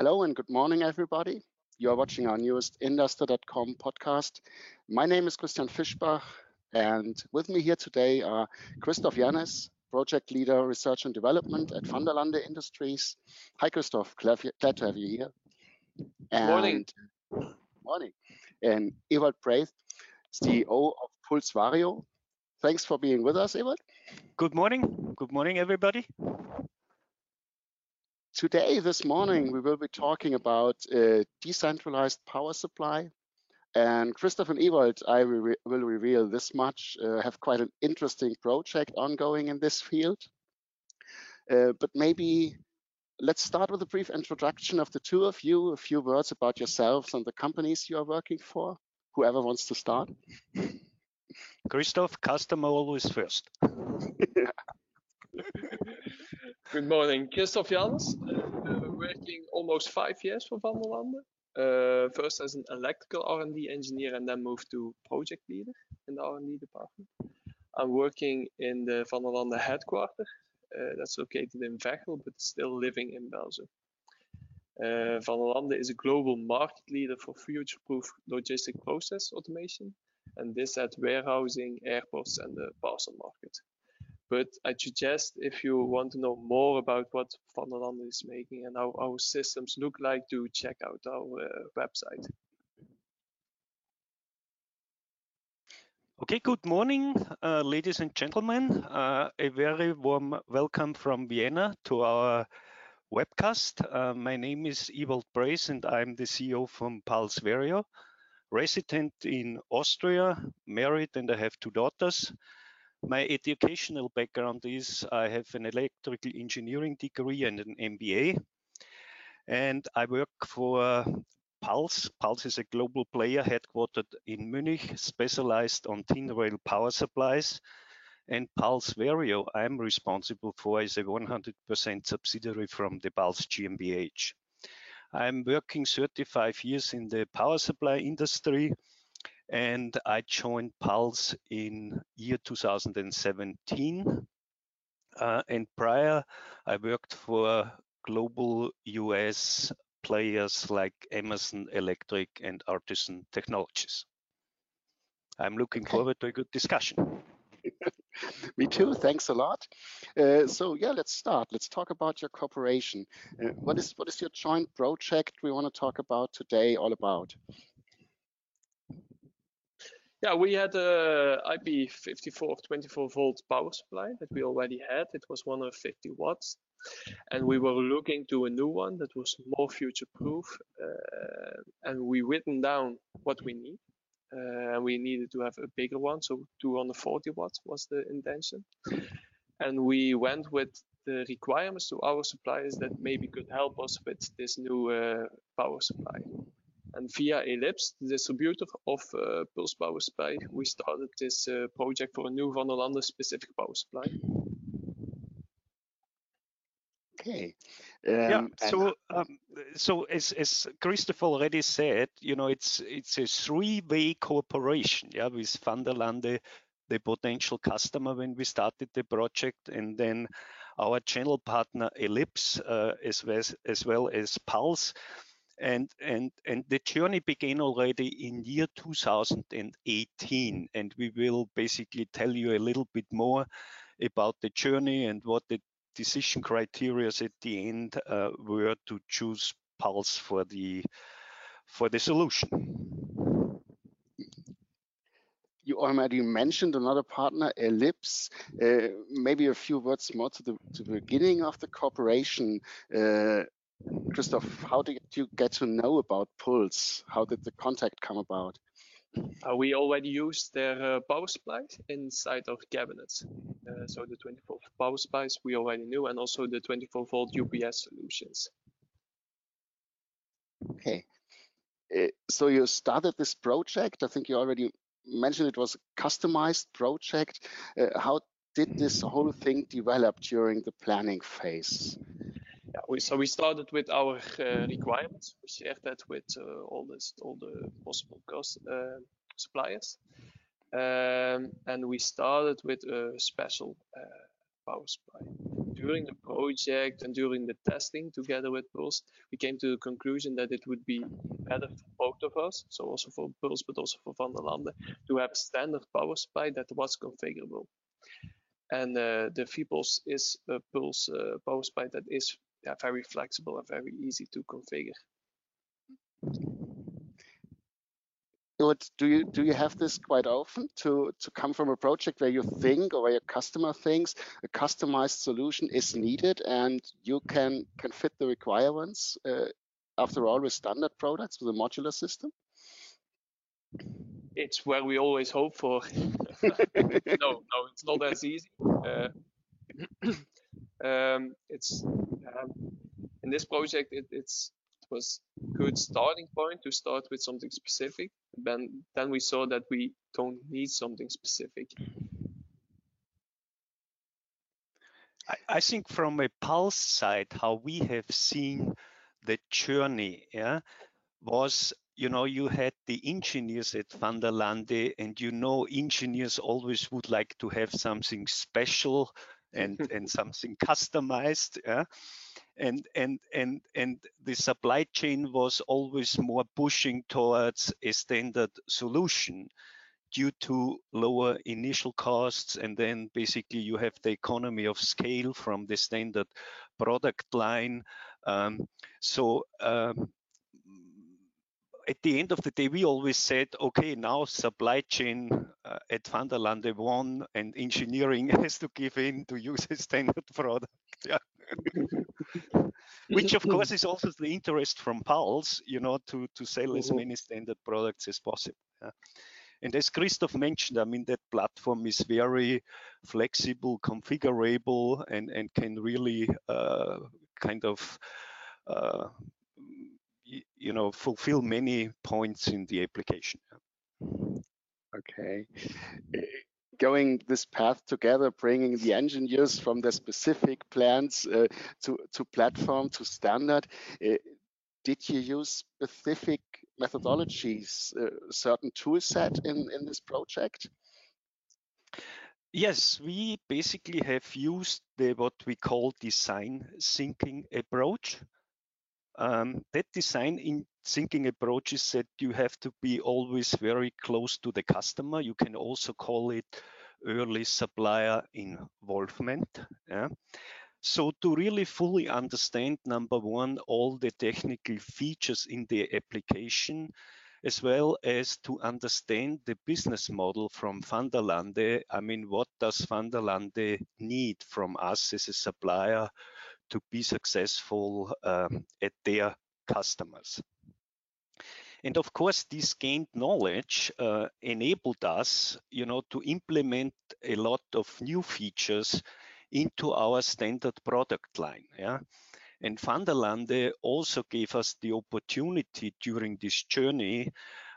Hello and good morning, everybody. You are watching our newest Industry.com podcast. My name is Christian Fischbach, and with me here today are Christoph Jannis, Project Leader Research and Development at Vanderlande Industries. Hi, Christoph. Glad, glad to have you here. And morning. Morning. And Ewald Braith, CEO of Puls Vario. Thanks for being with us, Ewald. Good morning. Good morning, everybody. Today, this morning, we will be talking about uh, decentralized power supply. And Christoph and Ewald, I re will reveal this much, uh, have quite an interesting project ongoing in this field. Uh, but maybe let's start with a brief introduction of the two of you, a few words about yourselves and the companies you are working for. Whoever wants to start. Christoph, customer always first. Good morning, Christoph Jans, uh, working almost five years for Vanderlande. Uh, first as an electrical R&D engineer and then moved to project leader in the R&D department. I'm working in the Vanderlande headquarters. Uh, that's located in Veghel, but still living in Belgium. Uh, Vanderlande is a global market leader for future-proof logistic process automation, and this at warehousing, airports, and the parcel market. But I suggest if you want to know more about what Vanderlande is making and how our systems look like, to check out our uh, website. Okay, good morning, uh, ladies and gentlemen. Uh, a very warm welcome from Vienna to our webcast. Uh, my name is Ewald Braith and I'm the CEO from Puls resident in Austria, married and I have two daughters. My educational background is I have an electrical engineering degree and an MBA. And I work for uh, Puls. Puls is a global player headquartered in Munich, specialized on DIN rail power supplies. And Puls Vario, I'm responsible for, is a 100% subsidiary from the Puls GmbH. I'm working 35 years in the power supply industry and I joined Puls in year 2017. Uh, and prior, I worked for global US players like Emerson Electric and Artesyn Technologies. I'm looking okay. forward to a good discussion. Me too. Thanks a lot. Uh, so yeah, let's start. Let's talk about your cooperation. Uh, what is what is your joint project we want to talk about today all about? Yeah, we had a IP54 24 volt power supply that we already had. It was 150 watts. And we were looking to a new one that was more future proof. Uh, and we written down what we need. Uh, and we needed to have a bigger one. So 240 watts was the intention. And we went with the requirements to our suppliers that maybe could help us with this new uh, power supply. And via Ellipse, the distributor of uh, Puls Power Supply, we started this uh, project for a new Vanderlande specific power supply. Okay. Um, yeah. So, um, so as as Christopher already said, you know, it's it's a three-way cooperation, yeah, with Vanderlande, the potential customer when we started the project, and then our channel partner Ellipse, uh, as well as, as well as Puls and and and the journey began already in year 2018 and we will basically tell you a little bit more about the journey and what the decision criteria at the end uh, were to choose Puls for the for the solution you already mentioned another partner, Ellipse. Uh, maybe a few words more to the, to the beginning of the cooperation. Uh, Christoph, how did you get to know about Puls? How did the contact come about? Uh, we already used their uh, power supplies inside our cabinets. Uh, so the 24 volt power supplies we already knew, and also the 24 volt UPS solutions. Okay. Uh, so you started this project. I think you already mentioned it was a customized project. Uh, how did this whole thing develop during the planning phase? Yeah, we, so we started with our uh, requirements. We shared that with uh, all this, all the possible cost uh, suppliers, um, and we started with a special uh, power supply during the project and during the testing together with Puls, we came to the conclusion that it would be better for both of us, so also for Puls, but also for Vanderlande, to have a standard power supply that was configurable. And uh, the FIEPOS is a Puls uh, power supply that is yeah, very flexible and very easy to configure. do you do you have this quite often to to come from a project where you think or where your customer thinks a customized solution is needed and you can can fit the requirements uh, after all with standard products with a modular system? It's where we always hope for. No no it's not as easy. Uh, um, it's um, in this project it, it's was good starting point to start with something specific. Then, then we saw that we don't need something specific. I, think from a Puls side, how we have seen the journey, yeah, was you know you had the engineers at Vanderlande, and you know engineers always would like to have something special and and something customized, yeah? And and and and the supply chain was always more pushing towards a standard solution due to lower initial costs and then basically you have the economy of scale from the standard product line. Um, so um, at the end of the day, we always said, okay, now supply chain uh, at Vanderlande won and engineering has to give in to use a standard product. Yeah. Which of course is also the interest from Puls, you know, to, to sell as mm-hmm. many standard products as possible. Yeah. And as Christoph mentioned, I mean, that platform is very flexible, configurable, and, and can really uh, kind of, uh, you know, fulfill many points in the application. Okay going this path together, bringing the engineers from the specific plans uh, to, to platform to standard. Uh, did you use specific methodologies, uh, certain tool set in, in this project? Yes, we basically have used the what we call design thinking approach. Um, that design in thinking approach is that you have to be always very close to the customer. You can also call it early supplier involvement. Yeah. So to really fully understand, number one, all the technical features in the application, as well as to understand the business model from Vanderlande. I mean, what does Vanderlande need from us as a supplier to be successful um, at their customers. And of course, this gained knowledge uh, enabled us, you know, to implement a lot of new features into our standard product line. Yeah. And Vanderlande also gave us the opportunity during this journey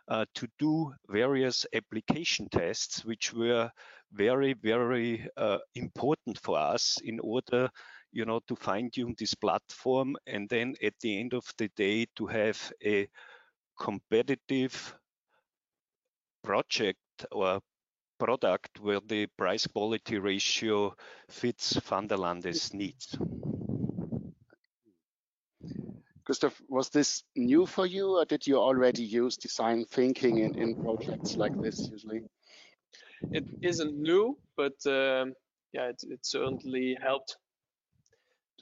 uh, to do various application tests, which were very, very uh, important for us in order you know, to fine tune this platform and then at the end of the day to have a competitive project or product where the price quality ratio fits Vanderlande's needs. Christoph, was this new for you or did you already use design thinking in, in projects like this usually? It isn't new, but um, yeah, it, it certainly helped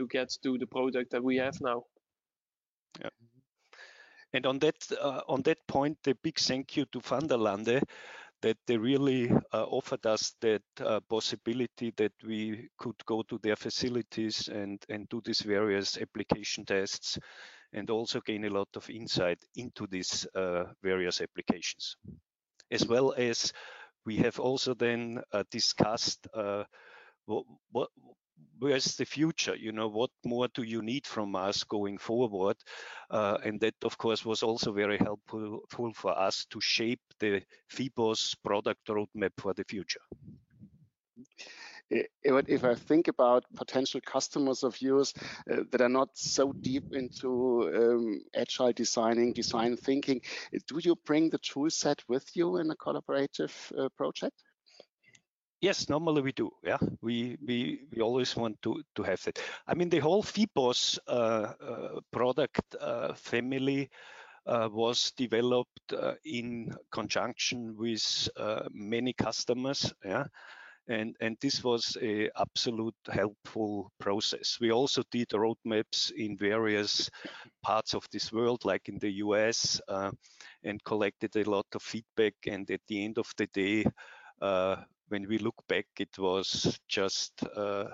to get to the product that we have now. Yeah. And on that uh, on that point, a big thank you to Vanderlande that they really uh, offered us that uh, possibility that we could go to their facilities and and do these various application tests and also gain a lot of insight into these uh, various applications as well as we have also then uh, discussed uh, what, what where's the future? You know, what more do you need from us going forward? Uh, and that, of course, was also very helpful for us to shape the FIEPOS product roadmap for the future. If I think about potential customers of yours uh, that are not so deep into um, agile designing, design thinking, do you bring the tool set with you in a collaborative uh, project? Yes, normally we do. Yeah, we we we always want to to have that. I mean, the whole FIEPOS uh, uh, product uh, family uh, was developed uh, in conjunction with uh, many customers. Yeah, and and this was a absolute helpful process. We also did roadmaps in various parts of this world, like in the US, and collected a lot of feedback. And at the end of the day when we look back, it was just uh,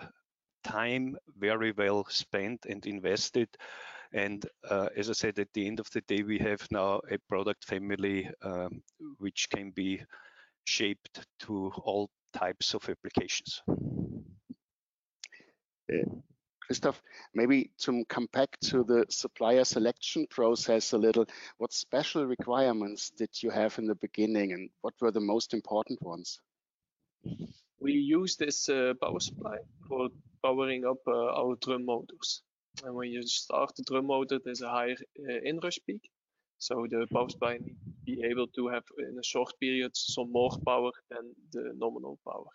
time very well spent and invested. And uh, as I said, at the end of the day, we have now a product family um, which can be shaped to all types of applications. Uh, Christoph, maybe to come back to the supplier selection process a little, what special requirements did you have in the beginning and what were the most important ones? We use this uh, power supply for powering up uh, our drum motors. And when you start the drum motor, there's a higher uh, inrush peak. So the power supply needs to be able to have in a short period some more power than the nominal power.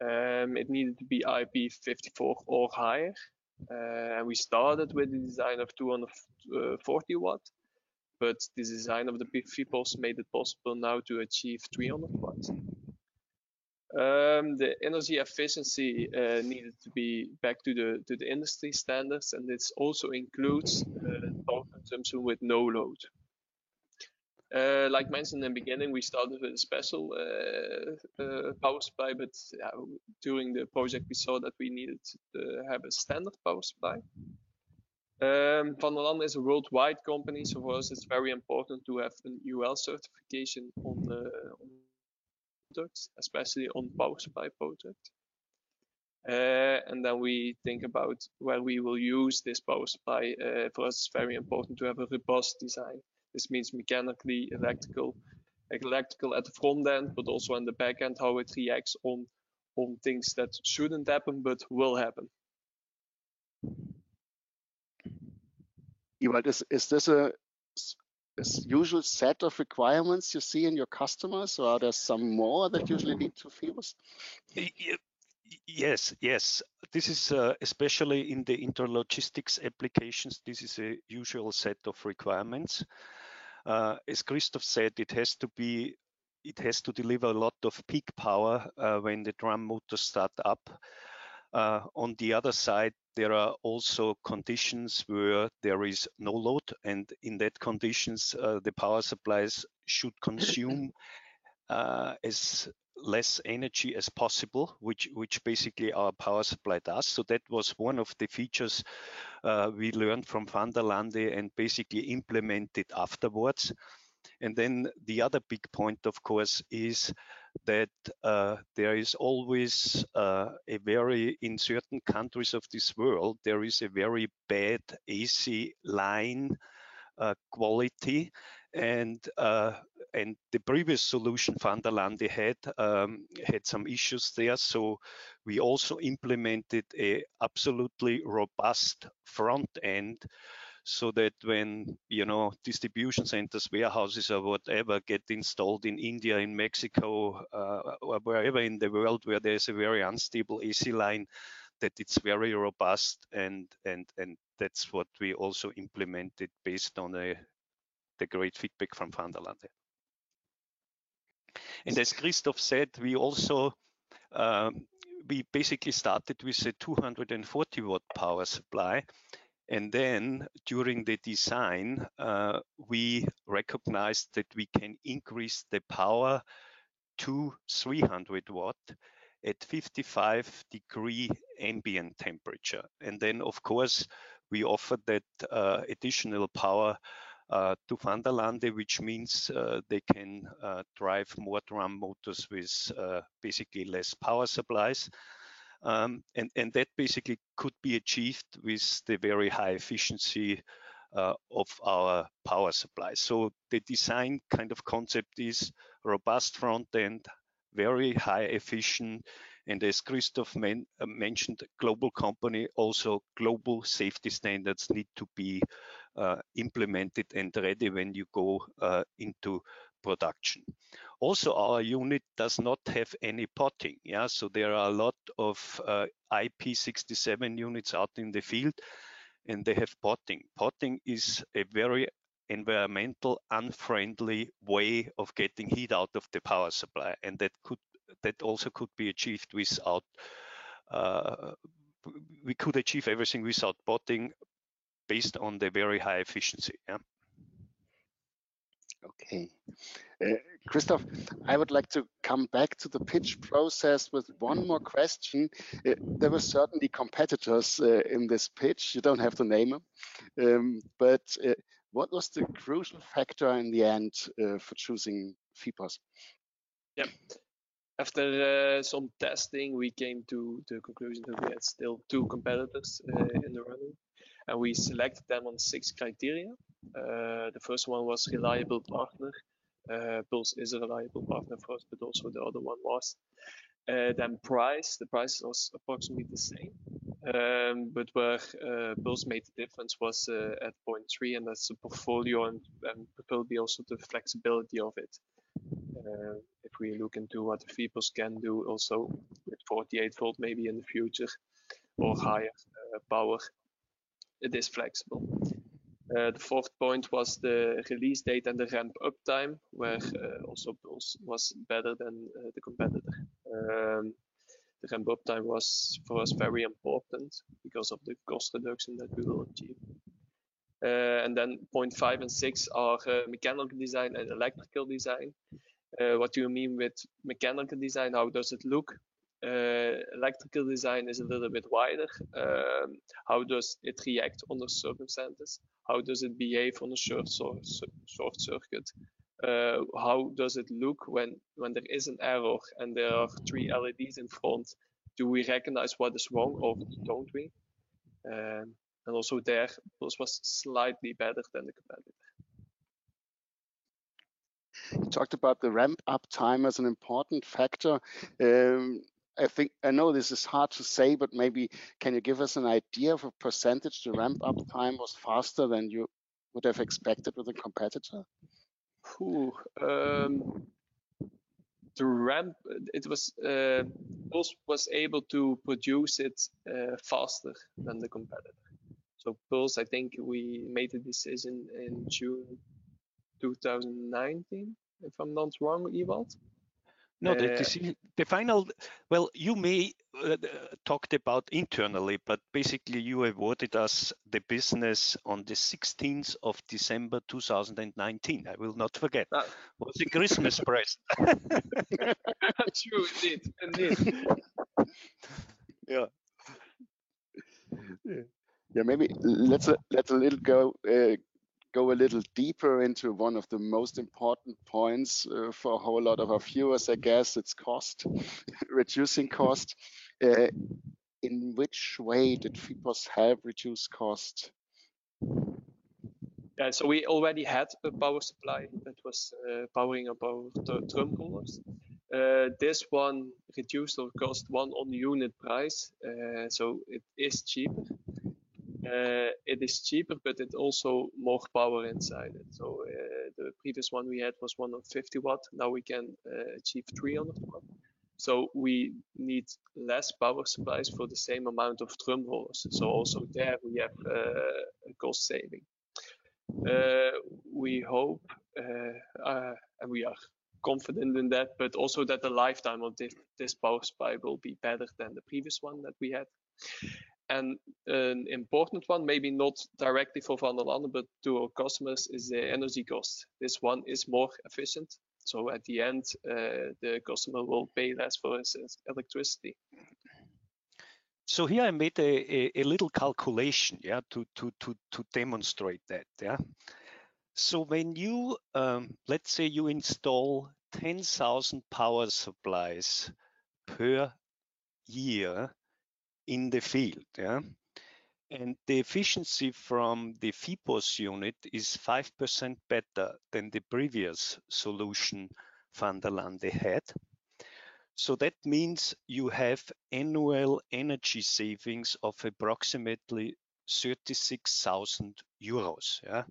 Um, it needed to be IP54 or higher. Uh, and we started with the design of 240 watt, but the design of the FIEPOS made it possible now to achieve 300 watts. Um, the energy efficiency uh, needed to be back to the to the industry standards, and this also includes uh, power consumption with no load. Uh, like mentioned in the beginning, we started with a special uh, uh, power supply, but during the project we saw that we needed to have a standard power supply. Um, Vanderlande is a worldwide company, so for us it's very important to have an UL certification on the on products, especially on power supply product. Uh, and then we think about where we will use this power supply. Uh, for us, it's very important to have a robust design. This means mechanically, electrical, electrical at the front end, but also on the back end, how it reacts on on things that shouldn't happen but will happen. Ewald, is, is this a usual set of requirements you see in your customers, or are there some more that usually lead to FIEPOS? Yes, yes. This is uh, especially in the intralogistics applications. This is a usual set of requirements. Uh, as Christoph said, it has to be, it has to deliver a lot of peak power uh, when the drum motors start up. Uh, on the other side, there are also conditions where there is no load, and in that conditions, uh, the power supplies should consume uh, as less energy as possible, which which basically our power supply does. So that was one of the features uh, we learned from Vanderlande and basically implemented afterwards. And then the other big point, of course, is that uh, there is always uh, a very, in certain countries of this world, there is a very bad AC line uh, quality. And uh, and the previous solution Vanderlande had um, had some issues there. So we also implemented a absolutely robust front end so that when you know distribution centers, warehouses, or whatever get installed in India, in Mexico, uh, or wherever in the world where there's a very unstable AC line, that it's very robust and and and that's what we also implemented based on a, the great feedback from Vanderlande. And as Christoph said, we also um, we basically started with a 240 watt power supply and then during the design, uh, we recognized that we can increase the power to 300 watt at 55 degree ambient temperature. And then of course, we offered that uh, additional power uh, to Vanderlande, which means uh, they can uh, drive more drum motors with uh, basically less power supplies. Um, and, and that basically could be achieved with the very high efficiency uh, of our power supply. So the design kind of concept is robust front end, very high efficient, and as Christoph men uh, mentioned, global company, also global safety standards need to be uh, implemented and ready when you go uh, into production. Also, our unit does not have any potting. Yeah, so there are a lot of uh, IP67 units out in the field, and they have potting. Potting is a very environmental unfriendly way of getting heat out of the power supply, and that could that also could be achieved without. Uh, we could achieve everything without potting based on the very high efficiency. Yeah. Okay. Uh, Christoph, I would like to come back to the pitch process with one more question. Uh, there were certainly competitors uh, in this pitch. You don't have to name them. Um, but uh, what was the crucial factor in the end uh, for choosing FIEPOS? Yeah. After uh, some testing, we came to the conclusion that we had still two competitors in the running and we selected them on six criteria. Uh, the first one was reliable partner. Uh, Puls is a reliable partner for us, but also the other one was. Uh, then price, the price was approximately the same. Um, but where uh, Puls made the difference was uh, at point three, and that's the portfolio and, and probably also the flexibility of it. Uh, if we look into what the FIEPOS can do also with 48 volt maybe in the future or higher uh, power, it is flexible. Uh, the fourth point was the release date and the ramp up time, where uh, also Puls was better than uh, the competitor. Um, the ramp up time was for us very important because of the cost reduction that we will achieve. Uh, and then point five and six are uh, mechanical design and electrical design. Uh, what do you mean with mechanical design? How does it look? Uh, electrical design is a little bit wider. Um, how does it react under circumstances? How does it behave on a short, short circuit? Uh, how does it look when, when there is an error and there are three LEDs in front? Do we recognize what is wrong or don't we? Um, and also there, Puls was slightly better than the competitor. You talked about the ramp up time as an important factor. Um, I think I know this is hard to say, but maybe can you give us an idea of a percentage the ramp up time was faster than you would have expected with a competitor? Ooh, um, the ramp it was uh, Puls was able to produce it uh, faster than the competitor. So Puls, I think we made a decision in June 2019, if I'm not wrong, Ewald. No, the, uh, the final, well, you may uh, talked about internally, but basically you awarded us the business on the 16th of December 2019. I will not forget. That was a Christmas present. True, indeed, indeed. yeah. Yeah, maybe let's let's a little go uh, go a little deeper into one of the most important points uh, for a whole lot of our viewers, I guess, it's cost, reducing cost. Uh, in which way did FIEPOS help reduce cost? Yeah, so we already had a power supply that was uh, powering up our drum rollers. Uh, this one reduced our cost one on unit price, uh, so it is cheaper. Uh, it is cheaper, but it also more power inside it. So uh, the previous one we had was 150 watt. Now we can uh, achieve 300 watt. So we need less power supplies for the same amount of drum rollers. So also there we have uh, a cost saving. Uh, we hope, uh, and we are confident in that, but also that the lifetime of this, this power supply will be better than the previous one that we had. And an important one, maybe not directly for Van der Landen, but to our customers, is the energy cost. This one is more efficient. So at the end, uh, the customer will pay less for his electricity. So here I made a, a, a, little calculation, yeah, to, to, to, to demonstrate that, yeah. So when you, um, let's say you install 10,000 power supplies per year in the field. Yeah? And the efficiency from the FIEPOS unit is 5% better than the previous solution Vanderlande had. So that means you have annual energy savings of approximately 36,000 euros. Yeah?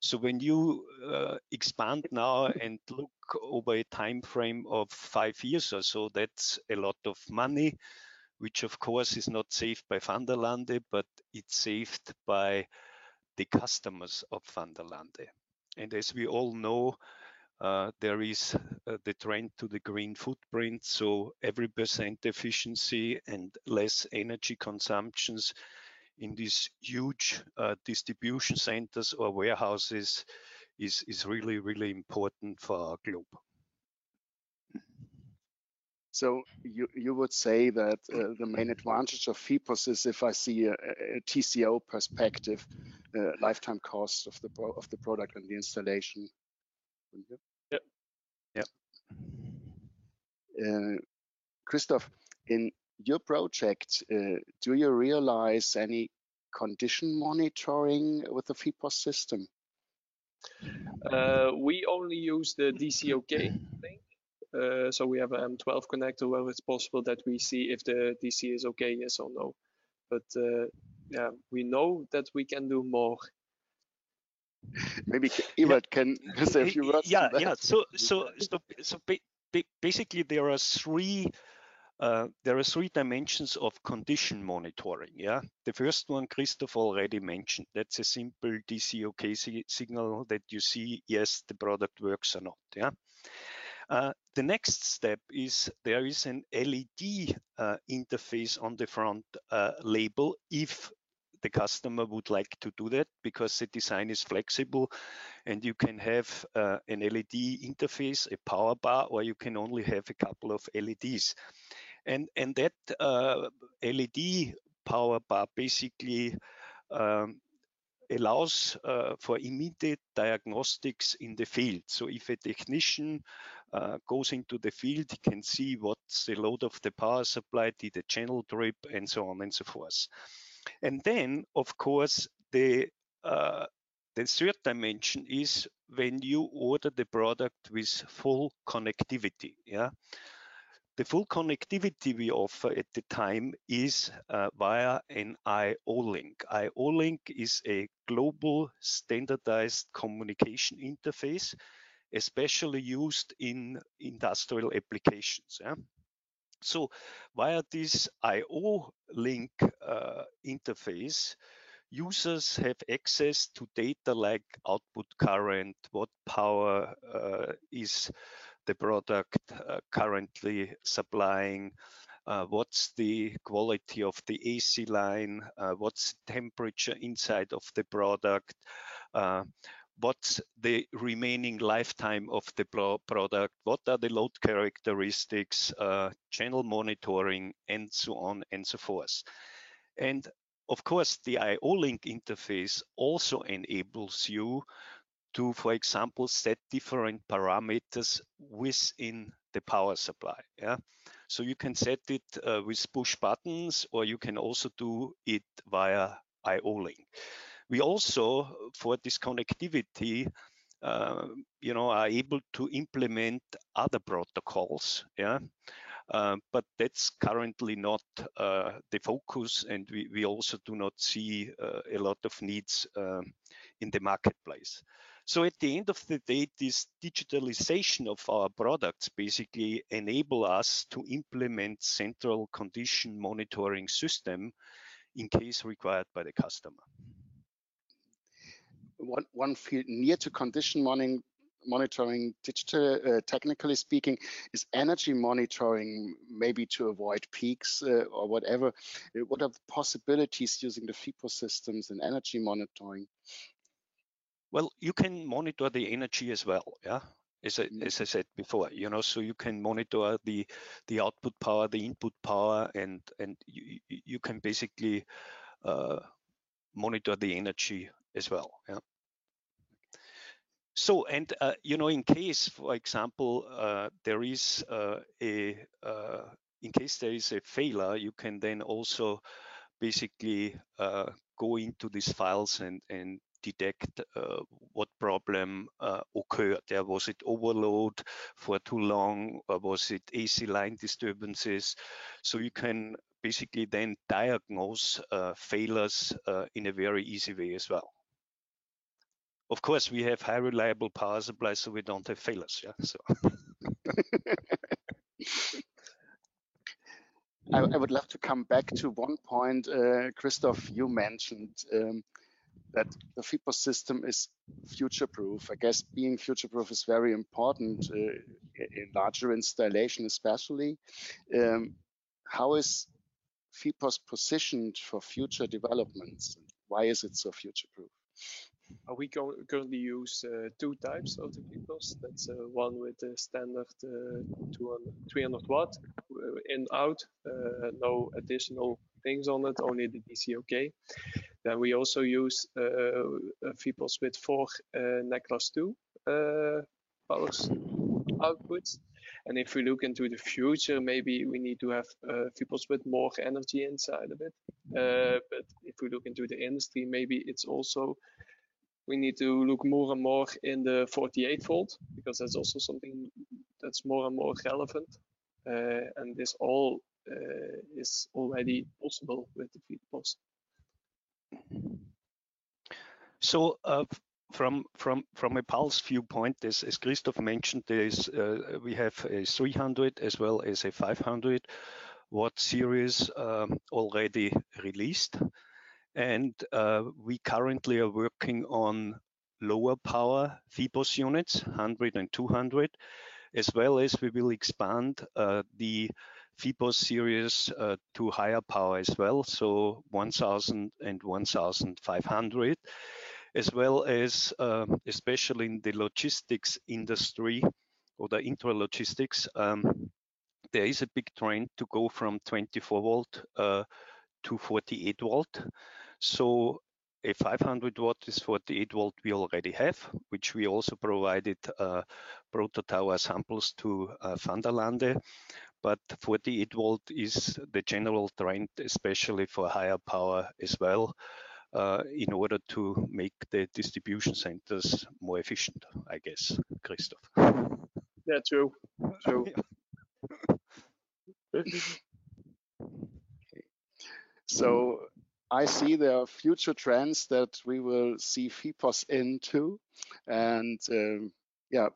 So when you uh, expand now and look over a time frame of five years or so, that's a lot of money, which of course is not saved by Vanderlande, but it's saved by the customers of Vanderlande. And as we all know, uh, there is uh, the trend to the green footprint. So every percent efficiency and less energy consumptions in these huge uh, distribution centers or warehouses is, is really, really important for our globe. So you, you would say that uh, the main advantage of FIEPOS is if I see a, a TCO perspective, uh, lifetime cost of the of the product and the installation. Yep. Yep. Uh, Christoph, in your project, uh, do you realize any condition monitoring with the FIEPOS system? Uh, we only use the DCOK link. Uh, so we have an M12 connector where it's possible that we see if the DC is okay, yes or no. But uh, yeah, we know that we can do more. Maybe Ewald yeah. can say a few words. Yeah, yeah. So, so, so, so basically, there are three uh, there are three dimensions of condition monitoring. Yeah, the first one Christoph already mentioned. That's a simple DC OK signal that you see yes the product works or not. Yeah. Uh, the next step is there is an LED uh, interface on the front uh, label if the customer would like to do that because the design is flexible and you can have uh, an LED interface, a power bar, or you can only have a couple of LEDs. And, and that uh, LED power bar basically um, allows uh, for immediate diagnostics in the field. So if a technician uh, goes into the field, he can see what's the load of the power supply, did the channel trip, and so on and so forth. And then, of course, the uh, the third dimension is when you order the product with full connectivity. Yeah, the full connectivity we offer at the time is uh, via an IO link. IO link is a global standardized communication interface, especially used in industrial applications. Yeah? So via this IO link uh, interface, users have access to data like output current, what power uh, is the product uh, currently supplying, uh, what's the quality of the AC line, uh, what's the temperature inside of the product, uh, what's the remaining lifetime of the product, what are the load characteristics, uh, channel monitoring, and so on and so forth. And of course, the IO link interface also enables you to, for example, set different parameters within the power supply. Yeah. So you can set it uh, with push buttons, or you can also do it via IO link. We also, for this connectivity, uh, you know, are able to implement other protocols. Yeah. Uh, but that's currently not uh, the focus, and we, we also do not see uh, a lot of needs um, in the marketplace. So at the end of the day, this digitalization of our products basically enable us to implement central condition monitoring system in case required by the customer. One, one field near to condition monitoring, monitoring digital, uh, technically speaking, is energy monitoring, maybe to avoid peaks uh, or whatever. Uh, what are the possibilities using the FIPO systems in energy monitoring? Well, you can monitor the energy as well, yeah. As I, mm. as I said before, you know, so you can monitor the the output power, the input power, and and you you can basically uh, monitor the energy as well, yeah. So, and uh, you know, in case, for example, uh, there is uh, a, uh, in case there is a failure, you can then also basically uh, go into these files and and detect uh, what problem uh, occurred. Yeah, was it overload for too long, or was it AC line disturbances? So you can basically then diagnose uh, failures uh, in a very easy way as well. Of course, we have high reliable power supply, so we don't have failures. Yeah. So. I, I, would love to come back to one point, uh, Christoph, you mentioned um, that the FIEPOS system is future-proof. I guess being future-proof is very important uh, in larger installation, especially. Um, how is FIEPOS positioned for future developments? Why is it so future-proof? Uh, we currently use uh, two types of the FIEPOS. That's uh, one with the standard uh, 200, 300 watt uh, in out, uh, no additional things on it, only the DCOK. Then we also use uh, with four uh, NEC Class 2 power outputs. And if we look into the future, maybe we need to have uh, with more energy inside of it. Uh, but if we look into the industry, maybe it's also we need to look more and more in the 48 volt because that's also something that's more and more relevant. Uh, and this all uh, is already possible with the FIEPOS. So uh, from from from a Puls viewpoint, as, as Christoph mentioned, there is uh, we have a 300 as well as a 500 watt series um, already released, and uh, we currently are working on lower power FIEPOS units, 100 and 200, as well as we will expand uh, the FIEPOS series uh, to higher power as well, so 1000 and 1500, as well as um, especially in the logistics industry or the intralogistics, um, there is a big trend to go from 24 volt uh, to 48 volt. So a 500 watt is 48 volt we already have, which we also provided uh, prototower samples to uh, Vanderlande but 48 volt is the general trend, especially for higher power as well, uh, in order to make the distribution centers more efficient, I guess, Christoph. Yeah, true. True. So I see there are future trends that we will see FIEPOS into, and um, yeah,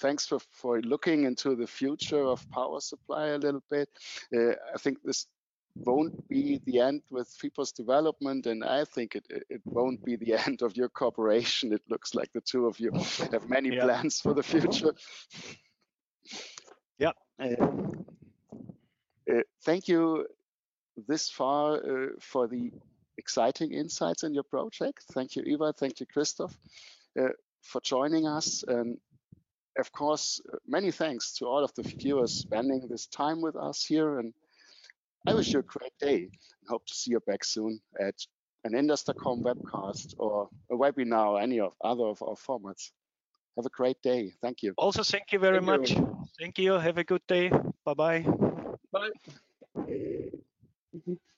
thanks for, for looking into the future of power supply a little bit. Uh, I think this won't be the end with FIEPOS development, and I think it, it won't be the end of your cooperation. It looks like the two of you have many yeah. plans for the future. Yeah. Uh, uh, thank you this far uh, for the exciting insights in your project. Thank you, Eva. Thank you, Christoph, uh, for joining us. And of course, many thanks to all of the viewers spending this time with us here. And I wish you a great day and hope to see you back soon at an Indus.com webcast or a webinar or any of other of our formats. Have a great day. Thank you. Also, thank you very thank much. You. Thank you. Have a good day. Bye-bye. Bye. -bye. Bye.